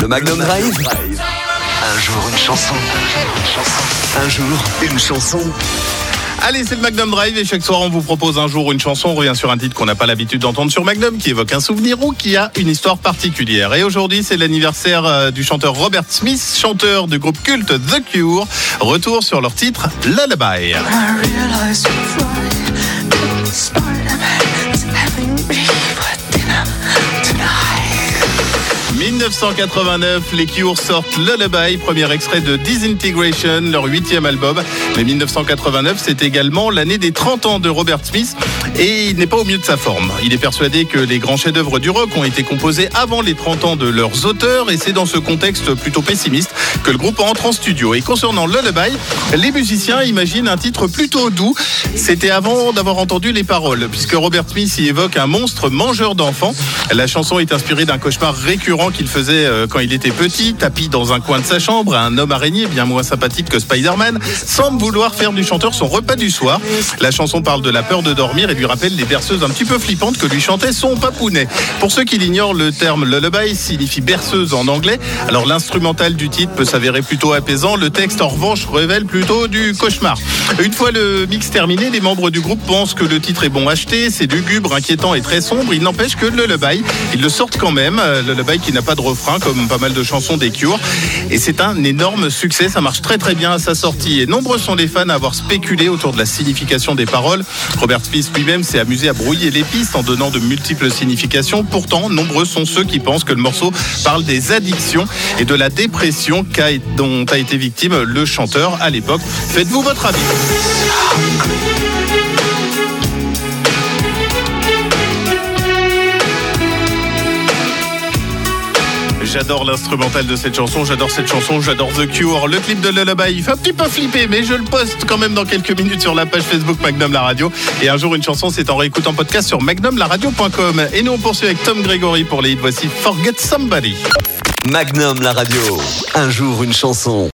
Le Magnum Drive. Un jour une chanson. Un jour une chanson. Allez, c'est le Magnum Drive et chaque soir on vous propose un jour une chanson. On revient sur un titre qu'on n'a pas l'habitude d'entendre sur Magnum, qui évoque un souvenir ou qui a une histoire particulière. Et aujourd'hui, c'est l'anniversaire euh, du chanteur Robert Smith, chanteur du groupe culte The Cure. Retour sur leur titre Lullaby. I 1989, les Cure sortent Lullaby, premier extrait de Disintegration, leur huitième album. Mais 1989, c'est également l'année des 30 ans de Robert Smith et il n'est pas au mieux de sa forme. Il est persuadé que les grands chefs-d'œuvre du rock ont été composés avant les 30 ans de leurs auteurs et c'est dans ce contexte plutôt pessimiste que le groupe entre en studio. Et concernant Lullaby, les musiciens imaginent un titre plutôt doux. C'était avant d'avoir entendu les paroles, puisque Robert Smith y évoque un monstre mangeur d'enfants. La chanson est inspirée d'un cauchemar récurrent qu'il faisait euh, quand il était petit, tapis dans un coin de sa chambre, un homme araignée bien moins sympathique que Spider-Man, semble vouloir faire du chanteur son repas du soir. La chanson parle de la peur de dormir et lui rappelle les berceuses un petit peu flippantes que lui chantait son papounet. Pour ceux qui l'ignorent, le terme lullaby signifie berceuse en anglais. Alors l'instrumental du titre peut s'avérer plutôt apaisant, le texte en revanche révèle plutôt du cauchemar. Une fois le mix terminé, les membres du groupe pensent que le titre est bon acheté, c'est lugubre, inquiétant et très sombre. Il n'empêche que le lullaby, ils le sortent quand même. Euh, Le lullaby qui n'a pas de refrain comme pas mal de chansons des Cure. Et c'est un énorme succès, ça marche très très bien à sa sortie. Et nombreux sont les fans à avoir spéculé autour de la signification des paroles. Robert Smith lui-même s'est amusé à brouiller les pistes en donnant de multiples significations. Pourtant, nombreux sont ceux qui pensent que le morceau parle des addictions et de la dépression dont a été victime le chanteur à l'époque. Faites-vous votre avis. J'adore l'instrumental de cette chanson, j'adore cette chanson, j'adore The Cure. Le clip de Lullaby, il fait un petit peu flipper, mais je le poste quand même dans quelques minutes sur la page Facebook Magnum La Radio. Et un jour, une chanson, c'est en réécoutant podcast sur magnumlaradio.com. Et nous, on poursuit avec Tom Gregory pour les hits. Voici Forget Somebody. Magnum la radio. Un jour une chanson.